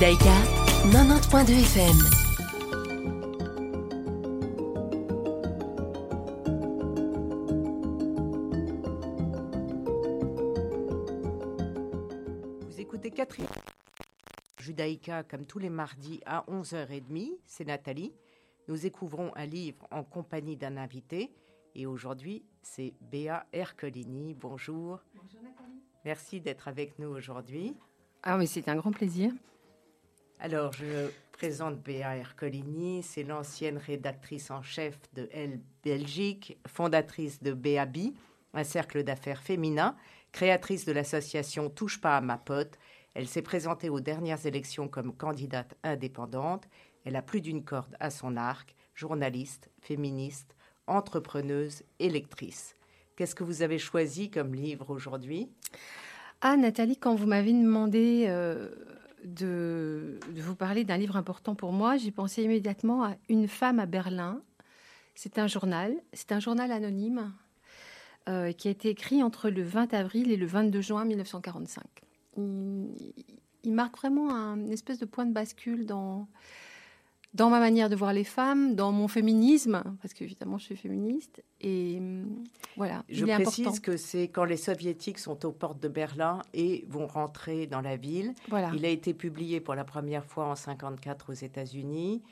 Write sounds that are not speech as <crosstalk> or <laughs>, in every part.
Judaïka 90.2 FM. Vous écoutez Catherine Judaïka comme tous les mardis à 11h30. C'est Nathalie. Nous découvrons un livre en compagnie d'un invité. Et aujourd'hui, c'est Béa Ercolini. Bonjour. Bonjour Nathalie. Merci d'être avec nous aujourd'hui. Ah mais c'est un grand plaisir. Alors, je présente Béa Ercolini. C'est l'ancienne rédactrice en chef de Elle Belgique, fondatrice de Béabi, un cercle d'affaires féminin, créatrice de l'association Touche pas à ma pote. Elle s'est présentée aux dernières élections comme candidate indépendante. Elle a plus d'une corde à son arc, journaliste, féministe, entrepreneuse et lectrice. Qu'est-ce que vous avez choisi comme livre aujourd'hui? Ah Nathalie, quand vous m'avez demandé euh, de, vous parler d'un livre important pour moi, j'ai pensé immédiatement à Une femme à Berlin. C'est un journal, c'est un journal anonyme euh, qui a été écrit entre le 20 avril et le 22 juin 1945. Il, il marque vraiment un une espèce de point de bascule dans, dans ma manière de voir les femmes, dans mon féminisme, parce qu'évidemment je suis féministe. Et hum, voilà, Je il est précise important. que c'est quand les soviétiques sont aux portes de Berlin et vont rentrer dans la ville. Voilà. Il a été publié pour la première fois en 54 aux États-Unis.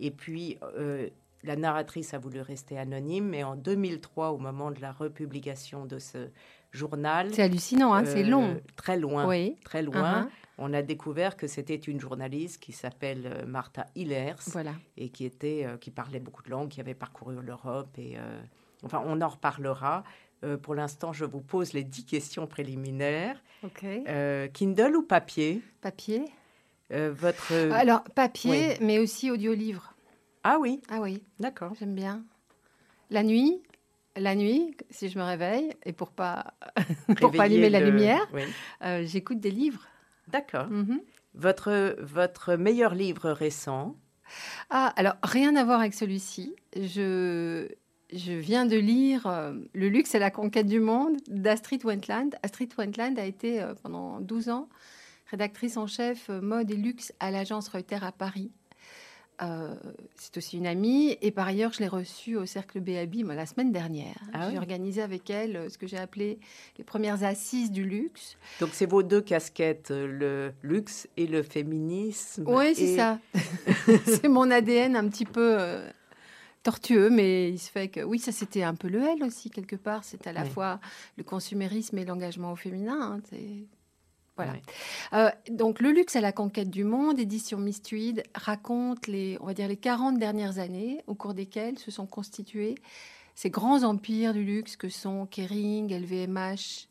Et puis, euh, la narratrice a voulu rester anonyme, mais en 2003, au moment de la republication de ce journal, C'est hallucinant, hein, c'est euh, long. très loin, Oui. très loin, Uh-huh. on a découvert que c'était une journaliste qui s'appelle euh, Martha Hillers Voilà. et qui était, euh, qui parlait beaucoup de langues, qui avait parcouru l'Europe et euh, enfin, on en reparlera. Pour l'instant, je vous pose les dix questions préliminaires. Kindle ou papier? Papier. Votre Alors, papier, mais aussi audio-livre. Ah oui, Ah oui, d'accord. j'aime bien. La nuit, la nuit, si je me réveille, et pour pas, <laughs> pour pas allumer la lumière, oui. euh, j'écoute des livres. D'accord. Mhm. Votre votre meilleur livre récent? Ah, alors, rien à voir avec celui-ci. Je, je viens de lire euh, Le luxe et la conquête du monde d'Astrid Wentland. Astrid Wentland a été euh, pendant 12 ans rédactrice en chef mode et luxe à l'agence Reuters à Paris. Euh, c'est aussi une amie et par ailleurs je l'ai reçue au cercle moi, la semaine dernière. Ah j'ai oui. organisé avec elle euh, ce que j'ai appelé les premières assises du luxe. Donc c'est vos deux casquettes, euh, le luxe et le féminisme. Oui, c'est ça. <laughs> c'est mon ADN un petit peu euh, tortueux, mais il se fait que oui, ça c'était un peu le L aussi quelque part. C'est à la Oui. fois le consumérisme et l'engagement au féminin. hein, Voilà. Ouais. Euh, donc le luxe à la conquête du monde, édition Tweed, raconte les, on va dire les 40 dernières années au cours desquelles se sont constitués ces grands empires du luxe que sont Kering, LVMH.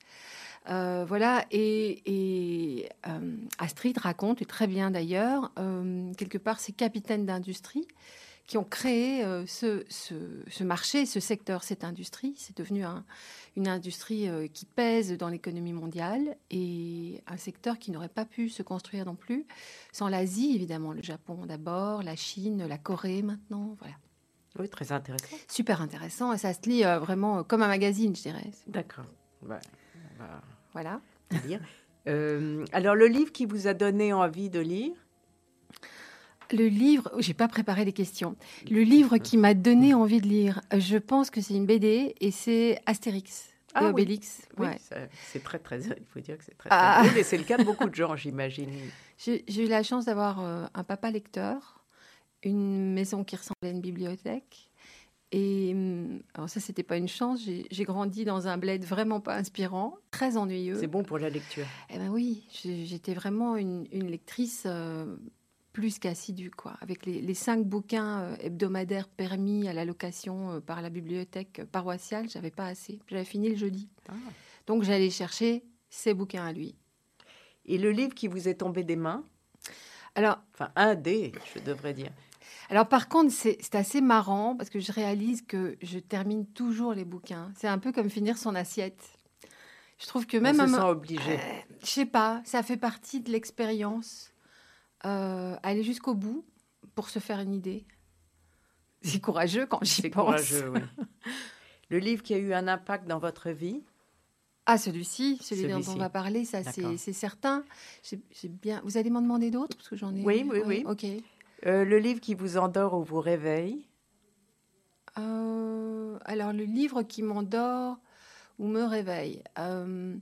euh, voilà, et, et, euh, Astrid raconte, et très bien d'ailleurs, quelque part ces capitaines d'industrie qui ont créé euh, ce, ce- ce marché, ce secteur, cette industrie. C'est devenu un- une industrie euh, qui pèse dans l'économie mondiale et un secteur qui n'aurait pas pu se construire non plus sans l'Asie, évidemment, le Japon d'abord, la Chine, la Corée maintenant. Voilà. Oui, très intéressant. Super intéressant et ça se lit euh, vraiment comme un magazine, je dirais. D'accord. Ouais, va Voilà. lire. Euh, alors le livre qui vous a donné envie de lire Le livre, oh, j'ai pas préparé les questions. Le livre qui m'a donné envie de lire, je pense que c'est une BD et c'est Astérix Ah et oui. Obélix. Oui, Ouais. ça- c'est très très. Il faut dire que c'est très. Ah. très drôle et c'est le cas de beaucoup de gens, j'imagine. J'ai eu la chance d'avoir euh, un papa lecteur, une maison qui ressemblait à une bibliothèque. Et hum, alors ça, c'était pas une chance. J'ai grandi dans un bled vraiment pas inspirant, très ennuyeux. C'est bon pour la lecture. Eh ben oui, j'étais vraiment une, une lectrice euh, plus qu'assidue, quoi. Avec les, les cinq bouquins euh, hebdomadaires permis à la location euh, par la bibliothèque paroissiale, j'avais pas assez. J'avais fini le jeudi. Ah. Donc j'allais chercher ces bouquins à lui. Et le livre qui vous est tombé des mains, Alors, enfin un des, je devrais dire. alors par contre, c'est assez marrant parce que je réalise que je termine toujours les bouquins. C'est un peu comme finir son assiette. Je trouve que même on un se mo- sent obligé. Euh, je sais pas, ça fait partie de l'expérience. Euh, aller jusqu'au bout pour se faire une idée. C'est courageux quand j'y C'est pense. courageux, oui. <laughs> Le livre qui a eu un impact dans votre vie? Ah, celui-ci, celui, dont on va parler, ça c'est certain. J'ai bien. Vous allez m'en demander d'autres parce que j'en ai. Oui, oui, oui. Ok. Euh, le livre qui vous endort ou vous réveille? Euh, alors le livre qui m'endort ou me réveille. Euh,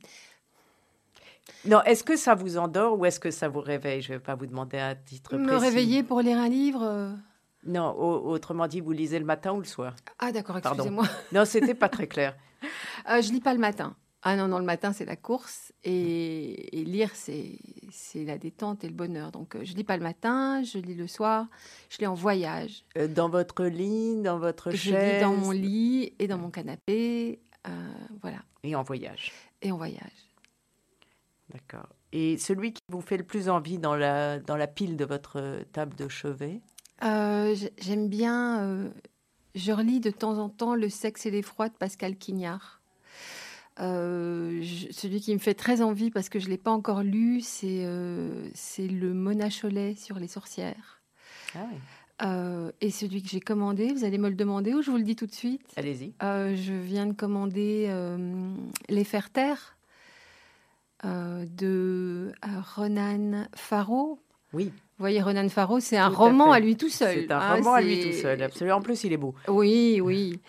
Non, est-ce que ça vous endort ou est-ce que ça vous réveille? Je ne vais pas vous demander un titre me précis. réveiller pour lire un livre. euh, Non, au- autrement dit, vous lisez le matin ou le soir? Ah d'accord, excusez-moi. <laughs> Non, c'était pas très clair. <laughs> Euh, je lis pas le matin. Ah non, non, le matin, c'est la course. Et, et lire, c'est la détente et le bonheur. Donc, euh, je lis pas le matin, je lis le soir, je lis en voyage. Euh, Dans votre lit, dans votre Je chaise lis dans mon lit et dans mon canapé. euh, voilà. Et en voyage? Et en voyage. D'accord. Et celui qui vous fait le plus envie dans la, dans la pile de votre table de chevet? Euh, J'aime bien. euh, je relis de temps en temps Le sexe et l'effroi de Pascal Quignard. Euh, je- celui qui me fait très envie parce que je ne l'ai pas encore lu, c'est euh, c'est le Mona Cholet sur les sorcières. Ah oui. Euh, et celui que j'ai commandé, vous allez me le demander ou je vous le dis tout de suite? Allez-y. Euh, Je viens de commander euh, Les Faire Taire euh, de euh, Renan Faro. Oui, Vous voyez, Renan Faro, c'est un Tout roman à lui tout seul. c'est un hein, roman à lui tout seul. Absolument. En plus, il est beau. Oui, oui.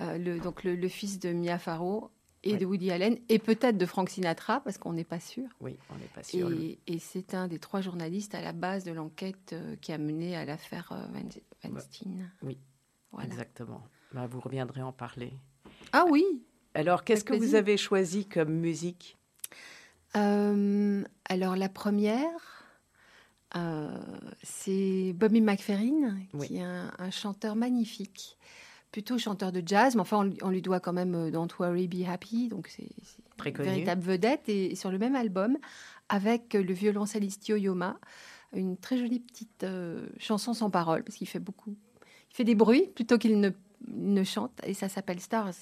Euh, le, donc le, le fils de Mia Farrow et Oui. de Woody Allen, et peut-être de Frank Sinatra, parce qu'on n'est pas sûr. Oui, on n'est pas sûr. Et, et c'est un des trois journalistes à la base de l'enquête qui a mené à l'affaire Wein- Weinstein. oui, Voilà. Exactement. Bah, vous reviendrez en parler. Ah oui. Alors, qu'est-ce que vous avez choisi comme musique? Alors la première, euh, c'est Bobby McFerrin, Oui. qui est un, un chanteur magnifique, plutôt chanteur de jazz, mais enfin on, lui- on lui doit quand même euh, Don't Worry Be Happy, donc c'est une véritable vedette. Et, et sur le même album, avec euh, le violoncelliste Yo-Yoma, une très jolie petite euh, chanson sans parole, parce qu'il fait beaucoup, il fait des bruits plutôt qu'il ne, ne chante, et ça s'appelle Stars.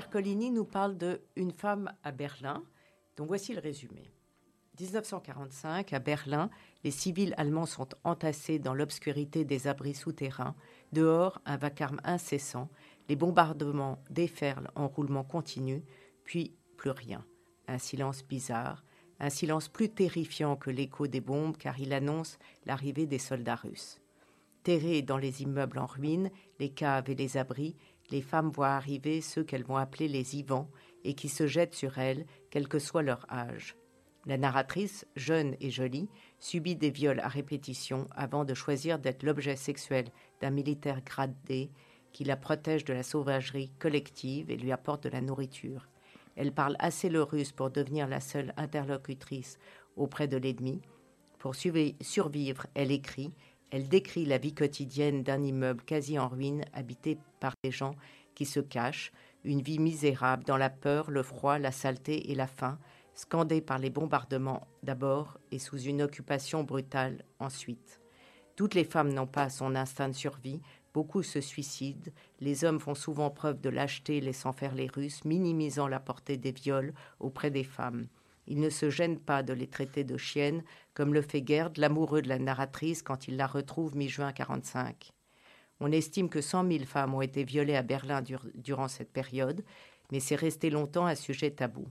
Ercolini nous parle de Une femme à Berlin. Donc voici le résumé. 1945, à Berlin, les civils allemands sont entassés dans l'obscurité des abris souterrains. Dehors, un vacarme incessant. Les bombardements déferlent en roulement continu, puis plus rien. Un silence bizarre, un silence plus terrifiant que l'écho des bombes car il annonce l'arrivée des soldats russes. Terrés dans les immeubles en ruine, les caves et les abris, les femmes voient arriver ceux qu'elles vont appeler les Ivans, et qui se jettent sur elles, quel que soit leur âge. La narratrice, jeune et jolie, subit des viols à répétition avant de choisir d'être l'objet sexuel d'un militaire gradé qui la protège de la sauvagerie collective et lui apporte de la nourriture. Elle parle assez le russe pour devenir la seule interlocutrice auprès de l'ennemi. Pour survivre, elle écrit, elle décrit la vie quotidienne d'un immeuble quasi en ruine habité par des gens qui se cachent, une vie misérable dans la peur, le froid, la saleté et la faim, scandée par les bombardements d'abord et sous une occupation brutale ensuite. Toutes les femmes n'ont pas son instinct de survie, beaucoup se suicident, les hommes font souvent preuve de lâcheté laissant faire les Russes, minimisant la portée des viols auprès des femmes. Ils ne se gênent pas de les traiter de chiennes, comme le fait Gerd, l'amoureux de la narratrice, quand il la retrouve mi-juin 45. On estime que 100 000 femmes ont été violées à Berlin durant cette période, mais c'est resté longtemps un sujet tabou.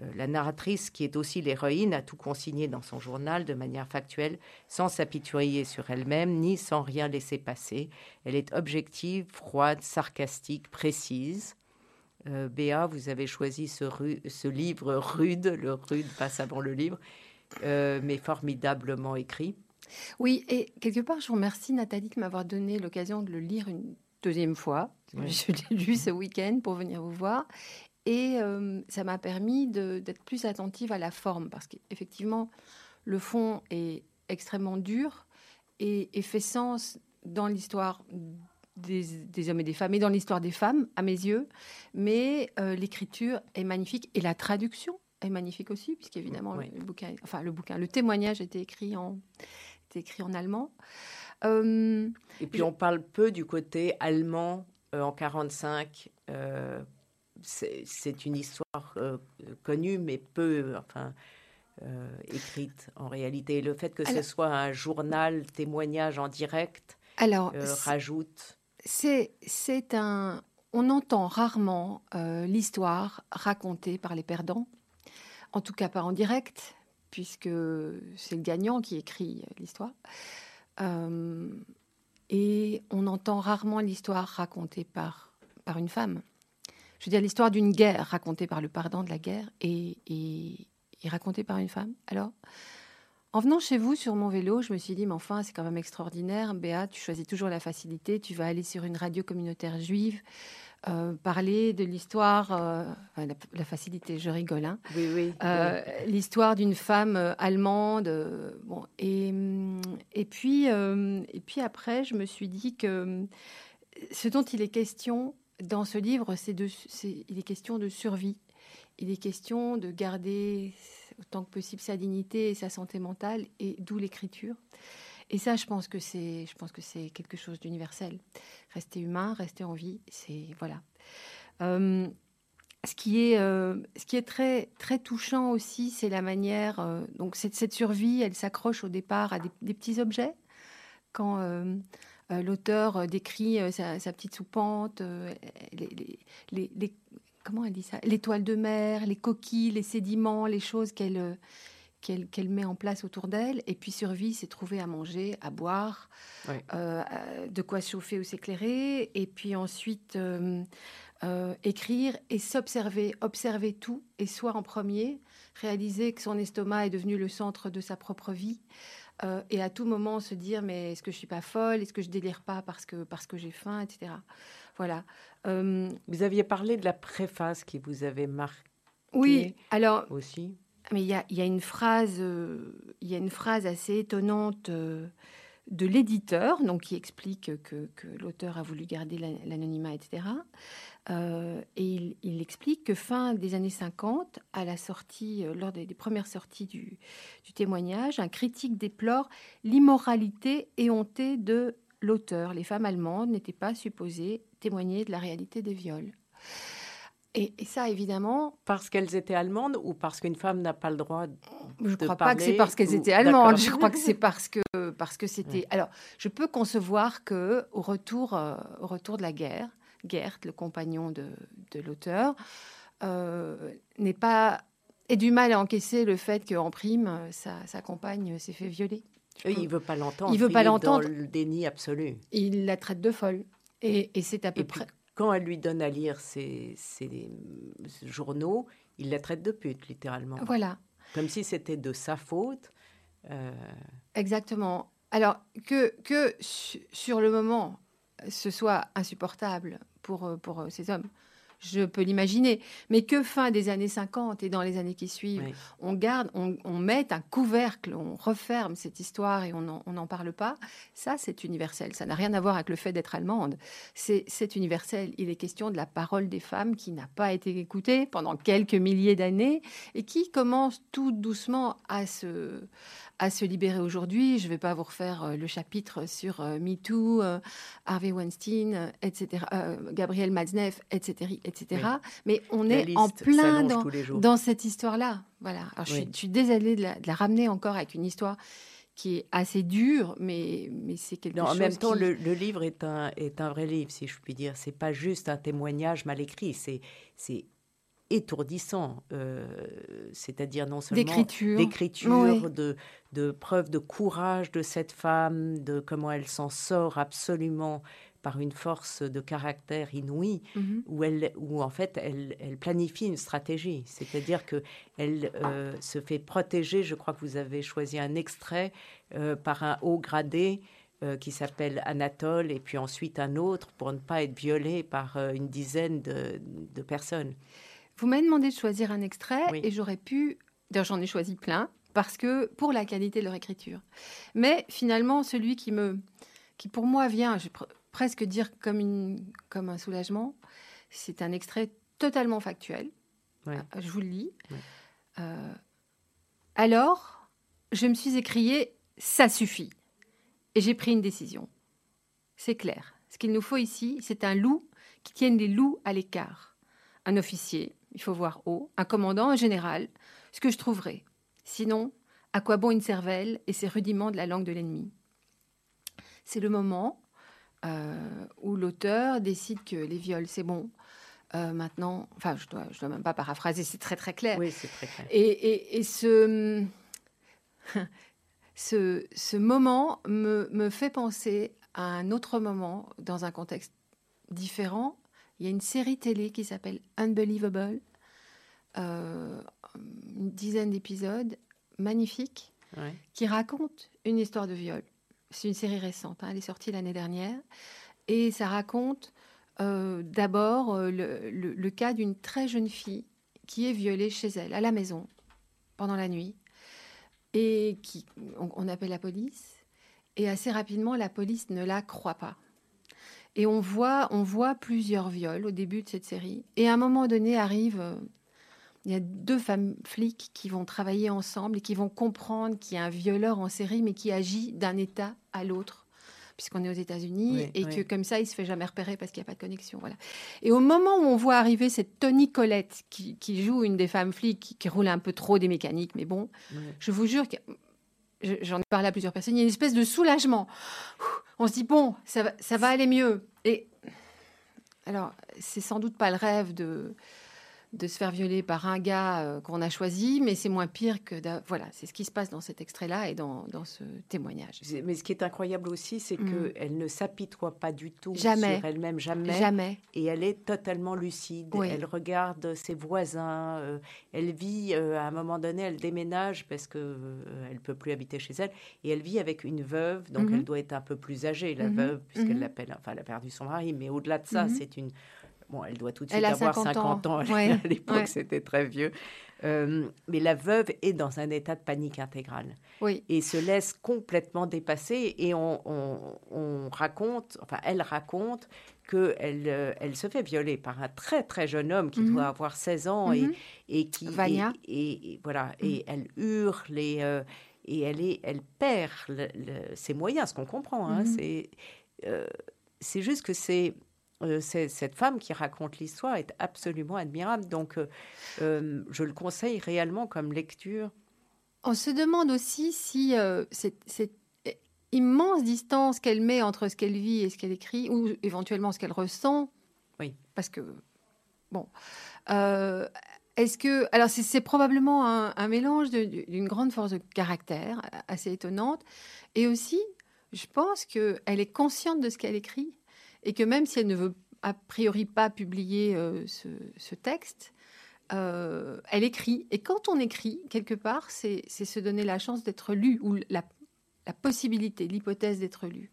Euh, la narratrice, qui est aussi l'héroïne, a tout consigné dans son journal de manière factuelle, sans s'apitoyer sur elle-même, ni sans rien laisser passer. Elle est objective, froide, sarcastique, précise. Euh, Béa, vous avez choisi ce, livre rude, le rude passe avant le livre, euh, mais formidablement écrit. Oui, et quelque part, je vous remercie Nathalie de m'avoir donné l'occasion de le lire une deuxième fois. Je l'ai lu ce week-end pour venir vous voir. Et euh, ça m'a permis d'être plus attentive à la forme, parce qu'effectivement, le fond est extrêmement dur et, fait sens dans l'histoire des, hommes et des femmes, et dans l'histoire des femmes, à mes yeux. Mais euh, l'écriture est magnifique, et la traduction est magnifique aussi, puisqu'évidemment, le bouquin, enfin le bouquin, le témoignage était écrit en, c'est écrit en allemand. Euh, et puis on parle peu du côté allemand euh, en 45. Euh, c'est une histoire connue, mais peu, enfin, écrite en réalité. Le fait que ce soit un journal, témoignage en direct, alors, rajoute. C'est un. On entend rarement l'histoire racontée par les perdants, en tout cas pas en direct, puisque c'est le gagnant qui écrit l'histoire. Euh, et on entend rarement l'histoire racontée par, par une femme. Je veux dire, l'histoire d'une guerre racontée par le pardon de la guerre et, et, racontée par une femme. Alors, en venant chez vous sur mon vélo, je me suis dit, mais enfin, c'est quand même extraordinaire. Béa, tu choisis toujours la facilité. Tu vas aller sur une radio communautaire juive. Euh, parler de l'histoire, euh, la, facilité, je rigole, hein, euh, l'histoire d'une femme allemande. bon, et, et, puis, et puis après, je me suis dit que ce dont il est question dans ce livre, c'est de, il est question de survie. Il est question de garder autant que possible sa dignité et sa santé mentale, et d'où l'écriture. Et ça, je pense que c'est, je pense que c'est quelque chose d'universel. Rester humain, rester en vie, c'est voilà. Euh, ce qui est, euh, ce qui est très, très touchant aussi, c'est la manière. Euh, donc cette, cette, survie, elle s'accroche au départ à des, petits objets. Quand l'auteur décrit sa, petite soupente, les, comment elle dit ça? L'étoile de mer, les coquilles, les sédiments, les choses qu'elle qu'elle met en place autour d'elle. Et puis survie, c'est trouver à manger, à boire, euh, euh, de quoi chauffer ou s'éclairer. Et puis ensuite, euh, écrire et s'observer, observer tout, et soit en premier, réaliser que son estomac est devenu le centre de sa propre vie. et à tout moment se dire mais est-ce que je suis pas folle? Est-ce que je délire pas parce que parce que j'ai faim etc voilà vous aviez parlé de la préface qui vous avait marqué oui alors aussi mais il y a, une phrase, euh, il y a une phrase assez étonnante euh, de l'éditeur, donc qui explique que, l'auteur a voulu garder l'anonymat, etc. Euh, et il, explique que fin des années 50, à la sortie, lors des, premières sorties du, du, témoignage, un critique déplore l'immoralité éhontée de l'auteur. Les femmes allemandes n'étaient pas supposées témoigner de la réalité des viols. Et, ça, évidemment. Parce qu'elles étaient allemandes ou parce qu'une femme n'a pas le droit de Je ne crois pas que c'est parce qu'elles étaient allemandes. Je crois que c'est <laughs> parce que parce que c'était. Alors, je peux concevoir que au retour euh, au retour de la guerre, Gert, le compagnon de, de l'auteur, euh, n'est pas ait du mal à encaisser le fait qu'en prime, sa, sa compagne s'est fait violer. il veut pas l'entendre. Il veut pas l'entendre. Le déni absolu. Il la traite de folle. Et, et c'est à peu près quand elle lui donne à lire ses, ses journaux, il la traite de pute, littéralement. Voilà. Comme si c'était de sa faute. Euh, Exactement. Alors que, que sur le moment, ce soit insupportable pour, pour ces hommes, je peux l'imaginer. Mais que fin des années 50 et dans les années qui suivent, on garde, on, on, met un couvercle, on referme cette histoire et on n'en parle pas, ça c'est universel. Ça n'a rien à voir avec le fait d'être allemande. C'est universel. Il est question de la parole des femmes qui n'a pas été écoutée pendant quelques milliers d'années et qui commence tout doucement à se, à se libérer aujourd'hui. Je ne vais pas vous refaire euh, le chapitre sur euh, MeToo, euh, Harvey Weinstein, etc., Gabriel Matzneff, etc., etc. Mais on est en plein dans, dans, cette histoire-là. Voilà. je, suis, désolée de la, ramener encore avec une histoire qui est assez dure, mais, mais c'est quelque non, chose. En même temps, le, le, livre est un, est un vrai livre, si je puis dire. C'est pas juste un témoignage mal écrit. C'est étourdissant, euh, c'est-à-dire non seulement d'écriture, de, de preuves de courage de cette femme, de comment elle s'en sort absolument par une force de caractère inouïe, mhm. où, elle, où en fait elle, elle planifie une stratégie, c'est-à-dire que elle euh, se fait protéger. Je crois que vous avez choisi un extrait euh, par un haut gradé. qui s'appelle Anatole, et puis ensuite un autre pour ne pas être violé par une dizaine de, de personnes. Vous m'avez demandé de choisir un extrait et j'aurais pu. D'ailleurs, j'en ai choisi plein parce que pour la qualité de leur écriture. Mais finalement, celui qui me, qui pour moi vient, je vais presque dire comme une, comme un soulagement, c'est un extrait totalement factuel. Ah, je vous le lis. Euh, alors, je me suis écrié, ça suffit. Et j'ai pris une décision. C'est clair. Ce qu'il nous faut ici, c'est un loup qui tienne les loups à l'écart. Un officier, il faut voir haut, un commandant, un général, ce que je trouverai. Sinon, à quoi bon une cervelle et ses rudiments de la langue de l'ennemi? C'est le moment euh, où l'auteur décide que les viols, c'est bon. Euh, maintenant, enfin, je ne dois, je dois même pas paraphraser, c'est très très clair. Oui, c'est très clair. Et, et, ce, <laughs> ce, ce, moment me, me fait penser à un autre moment dans un contexte différent il y a une série télé qui s'appelle Unbelievable, euh, une dizaine d'épisodes magnifiques, qui raconte une histoire de viol. C'est une série récente, hein, elle est sortie l'année dernière, et ça raconte euh, d'abord euh, le, cas d'une très jeune fille qui est violée chez elle, à la maison, pendant la nuit, et qui, on appelle la police, et assez rapidement, la police ne la croit pas. Et on voit, on voit plusieurs viols au début de cette série. Et à un moment donné arrive, euh, il y a deux femmes flics qui vont travailler ensemble et qui vont comprendre qu'il y a un violeur en série, mais qui agit d'un État à l'autre, puisqu'on est aux États-Unis et que comme ça, il se fait jamais repérer parce qu'il n'y a pas de connexion. Voilà. Et au moment où on voit arriver cette Tony Colette qui, joue une des femmes flics qui, roule un peu trop des mécaniques, mais bon, je vous jure que j'en ai parlé à plusieurs personnes, il y a une espèce de soulagement. On se dit, bon, ça va, ça va aller mieux. Et alors, c'est sans doute pas le rêve de, de se faire violer par un gars euh, qu'on a choisi, mais c'est moins pire que... Voilà, c'est ce qui se passe dans cet extrait-là et dans, dans, ce témoignage. Mais ce qui est incroyable aussi, c'est mm. qu'elle ne s'apitoie pas du tout jamais. sur elle-même, jamais. Jamais. Et elle est totalement lucide. Elle regarde ses voisins. Euh, elle vit, euh, à un moment donné, elle déménage parce qu'elle elle ne peut plus habiter chez elle. Et elle vit avec une veuve, donc mm-hmm. elle doit être un peu plus âgée, la mm-hmm. veuve, puisqu'elle mm-hmm. l'appelle... Enfin, elle a perdu son mari, mais au-delà de ça, c'est une Bon, elle doit tout de suite avoir 50 ans. <laughs> À l'époque, c'était très vieux. Euh, mais la veuve est dans un état de panique intégrale. Oui. Et se laisse complètement dépasser. Et on, on, raconte, enfin, elle raconte qu'elle euh, elle se fait violer par un très, très jeune homme qui doit mhm. avoir 16 ans et, mhm. et qui. Vania. Et, voilà. Et mhm. elle hurle et, euh, et elle, est, elle perd ses moyens, ce qu'on comprend. Hein, c'est. c'est juste que c'est euh, cette femme qui raconte l'histoire est absolument admirable. Donc, euh, euh, je le conseille réellement comme lecture. On se demande aussi si cette, immense distance qu'elle met entre ce qu'elle vit et ce qu'elle écrit, ou éventuellement ce qu'elle ressent. Oui. Parce que, bon. Est-ce que. Alors, c'est probablement un, un mélange d'une grande force de caractère, assez étonnante, et aussi, je pense qu'elle est consciente de ce qu'elle écrit et que même si elle ne veut a priori pas publié ce, texte. elle écrit. Et quand on écrit, quelque part, c'est se donner la chance d'être lu, ou la, la possibilité, l'hypothèse d'être lu.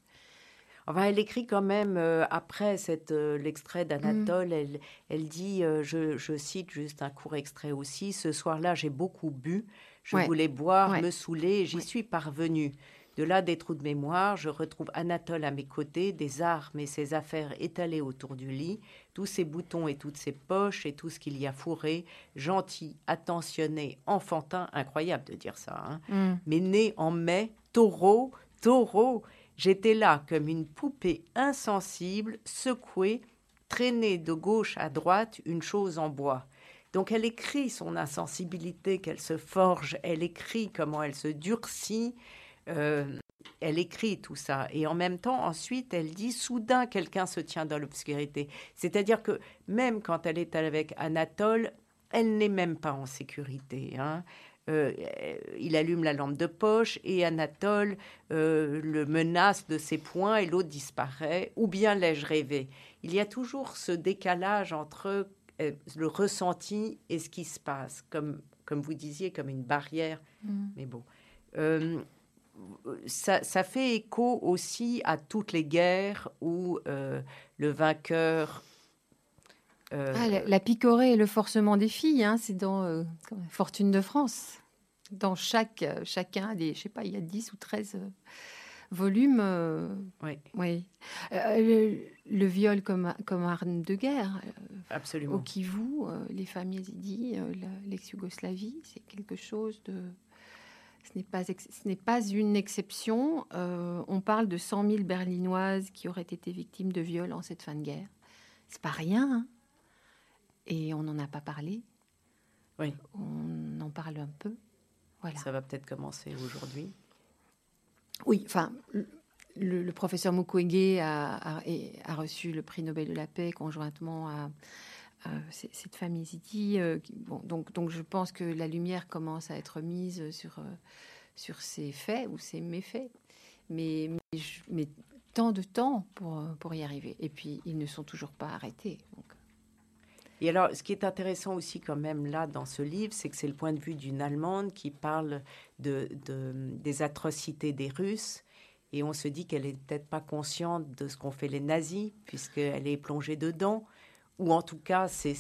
Enfin, elle écrit quand même, euh, après cette, euh, l'extrait d'Anatole, mm. elle, elle dit, euh, je, je, cite juste un court extrait aussi, Ce soir-là, j'ai beaucoup bu, je voulais boire, me saouler, j'y suis parvenue. De là, des trous de mémoire, je retrouve Anatole à mes côtés, des armes et ses affaires étalées autour du lit, tous ses boutons et toutes ses poches et tout ce qu'il y a fourré, gentil, attentionné, enfantin, incroyable de dire ça, hein. mm. mais né en mai, taureau, taureau, J'étais là comme une poupée insensible, secouée, traînée de gauche à droite, une chose en bois. Donc elle écrit son insensibilité qu'elle se forge, elle écrit comment elle se durcit, euh, elle écrit tout ça. Et en même temps, ensuite, elle dit soudain quelqu'un se tient dans l'obscurité. C'est-à-dire que même quand elle est avec Anatole, elle n'est même pas en sécurité. Hein. Euh, il allume la lampe de poche et Anatole euh, le menace de ses poings et l'autre disparaît. Ou bien l'ai-je rêvé? Il y a toujours ce décalage entre euh, le ressenti et ce qui se passe, comme, comme vous disiez, comme une barrière. Mm. Mais bon. Ça, ça, fait écho aussi à toutes les guerres où le vainqueur euh, ah, la, picorée et le forcement des filles, hein, c'est dans euh, Fortune de France. Dans chaque, euh, chacun des, je sais pas, il y a 10 ou 13 volumes. oui. oui. Le, viol comme, comme arme de guerre. Absolument. Au Kivu, les familles yézidis, l'ex-Yougoslavie, c'est quelque chose de. Ce n'est pas, ce n'est pas une exception. on parle de 100 000 Berlinoises qui auraient été victimes de viol en cette fin de guerre. C'est pas rien. Hein et on n'en a pas parlé. Oui. On en parle un peu. Voilà. Ça va peut-être commencer aujourd'hui. Oui, enfin, le, professeur Mukwege a, a, reçu le prix Nobel de la paix conjointement à, cette famille Ziti. Euh, donc, je pense que la lumière commence à être mise sur, euh, sur ces faits ou ces méfaits. Mais, mais tant de temps pour, pour y arriver. Et puis, ils ne sont toujours pas arrêtés. Et alors, ce qui est intéressant aussi quand même là dans ce livre, c'est que c'est le point de vue d'une Allemande qui parle de, des atrocités des Russes. Et on se dit qu'elle n'est peut-être pas consciente de ce qu'ont fait les nazis, puisqu'elle est plongée dedans. Ou en tout cas, c'est,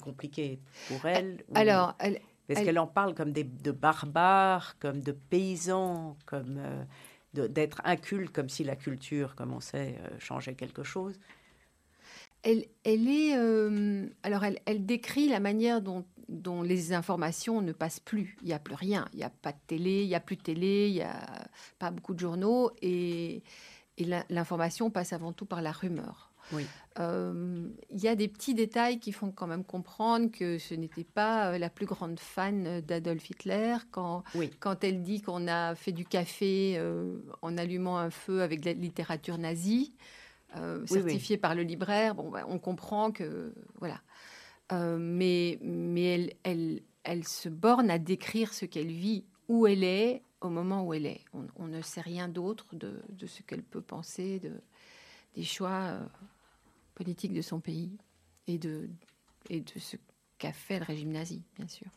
compliqué pour elle. Alors, elle, parce qu'elle en parle comme des, de barbares, comme de paysans, comme euh, d'être inculte, comme si la culture, comme on sait, euh, changeait quelque chose elle, est, euh, alors elle, décrit la manière dont, les informations ne passent plus. Il n'y a plus rien. Il n'y a pas de télé, il n'y a plus de télé, il n'y a pas beaucoup de journaux et, l'information passe avant tout par la rumeur. Oui. Euh, il y a des petits détails qui font quand même comprendre que ce n'était pas euh, la plus grande fan d'Adolf Hitler quand, quand elle dit qu'on a fait du café en allumant un feu avec la littérature nazie. Euh, certifié par le libraire. Bon, bah, on comprend que voilà. Euh, mais mais elle, elle, elle se borne à décrire ce qu'elle vit, où elle est, au moment où elle est. On, ne sait rien d'autre de, de, ce qu'elle peut penser de, des choix euh, politiques de son pays et de, et de ce qu'a fait le régime nazi, bien sûr.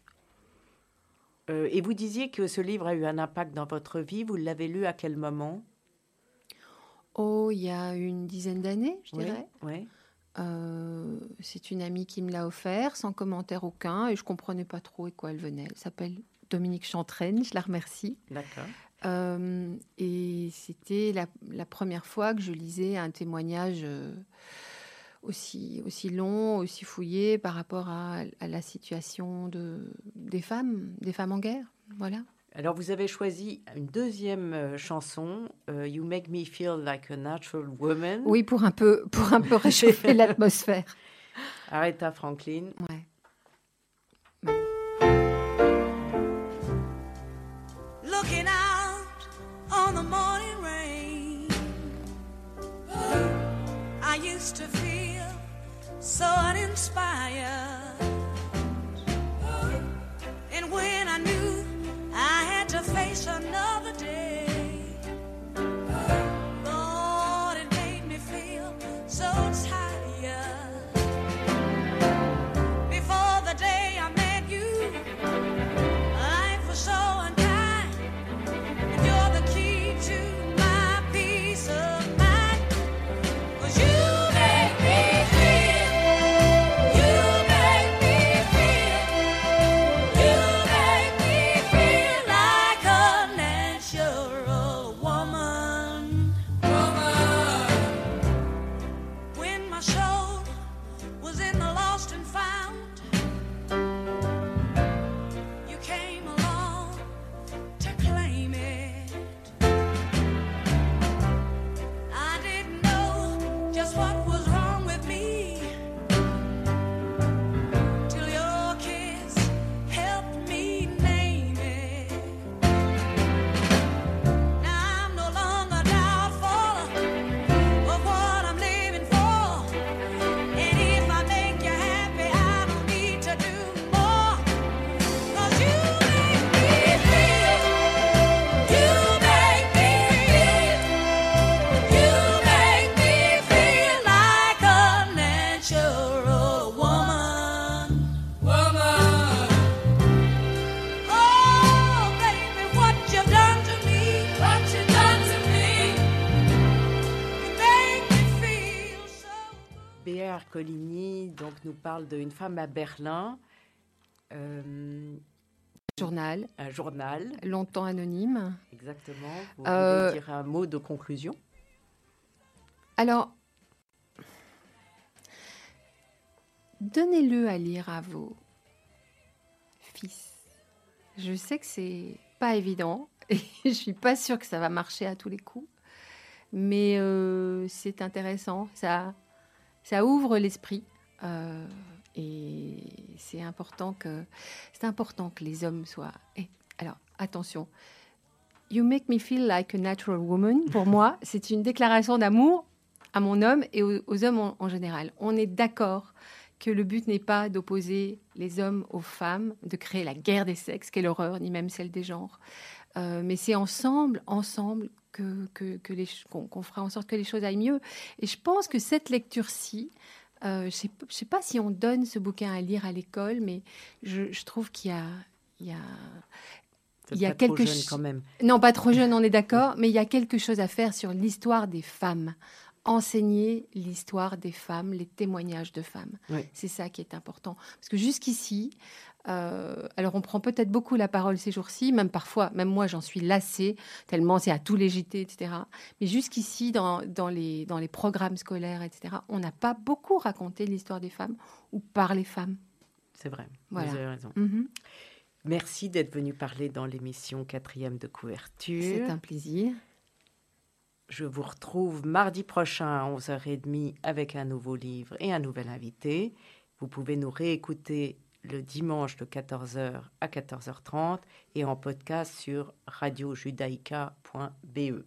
et vous disiez que ce livre a eu un impact dans votre vie. Vous l'avez lu à quel moment? Oh, il y a une dizaine d'années, je dirais. Oui. Euh, c'est une amie qui me l'a offert sans commentaire aucun et je comprenais pas trop à quoi elle venait. Elle s'appelle Dominique Chantraine, je la remercie. D'accord. Euh, et c'était la, première fois que je lisais un témoignage euh, aussi, aussi long, aussi fouillé par rapport à, à la situation de, des femmes, des femmes en guerre. Voilà. Alors, vous avez choisi une deuxième euh, chanson, euh, You Make Me Feel Like a Natural Woman. Oui, pour un peu, pour un peu réchauffer <laughs> l'atmosphère. Aretha Franklin. Ouais. So uninspired. Nous parle d'une femme à Berlin, euh, Journal, un journal, longtemps anonyme. exactement. Vous Euh, voulez dire un mot de conclusion Alors, donnez-le à lire à vos fils. Je sais que c'est pas évident <laughs> et je suis pas sûre que ça va marcher à tous les coups, mais euh, c'est intéressant. Ça, ça ouvre l'esprit euh, et c'est important que c'est important que les hommes soient. Eh, alors attention. You make me feel like a natural woman. Pour <laughs> moi, c'est une déclaration d'amour à mon homme et aux, aux hommes en, en général. On est d'accord que le but n'est pas d'opposer les hommes aux femmes, de créer la guerre des sexes, quelle horreur, ni même celle des genres. Euh, mais c'est ensemble, ensemble, que, que, que les ch- qu'on qu'on fera en sorte que les choses aillent mieux. Et je pense que cette lecture-ci, euh, je ne sais, pas si on donne ce bouquin à lire à l'école, mais je, je trouve qu'il y a, il y a il y a quelque jeune ch- quand même. non, pas trop jeune, on est <laughs> d'accord, mais il y a quelque chose à faire sur l'histoire des femmes. Enseigner l'histoire des femmes, les témoignages de femmes. Oui. C'est ça qui est important. Parce que jusqu'ici, euh, alors on prend peut-être beaucoup la parole ces jours-ci, même parfois, même moi j'en suis lassée, tellement c'est à tous les JT, etc. Mais jusqu'ici, dans, dans, les, dans les programmes scolaires, etc., on n'a pas beaucoup raconté l'histoire des femmes ou par les femmes. C'est vrai. Voilà. Vous avez raison. Mhm. Merci d'être venu parler dans l'émission quatrième de couverture. C'est un plaisir. Je vous retrouve mardi prochain à 11h30 avec un nouveau livre et un nouvel invité. Vous pouvez nous réécouter le dimanche de 14h à 14h30 et en podcast sur radiojudaïca.be.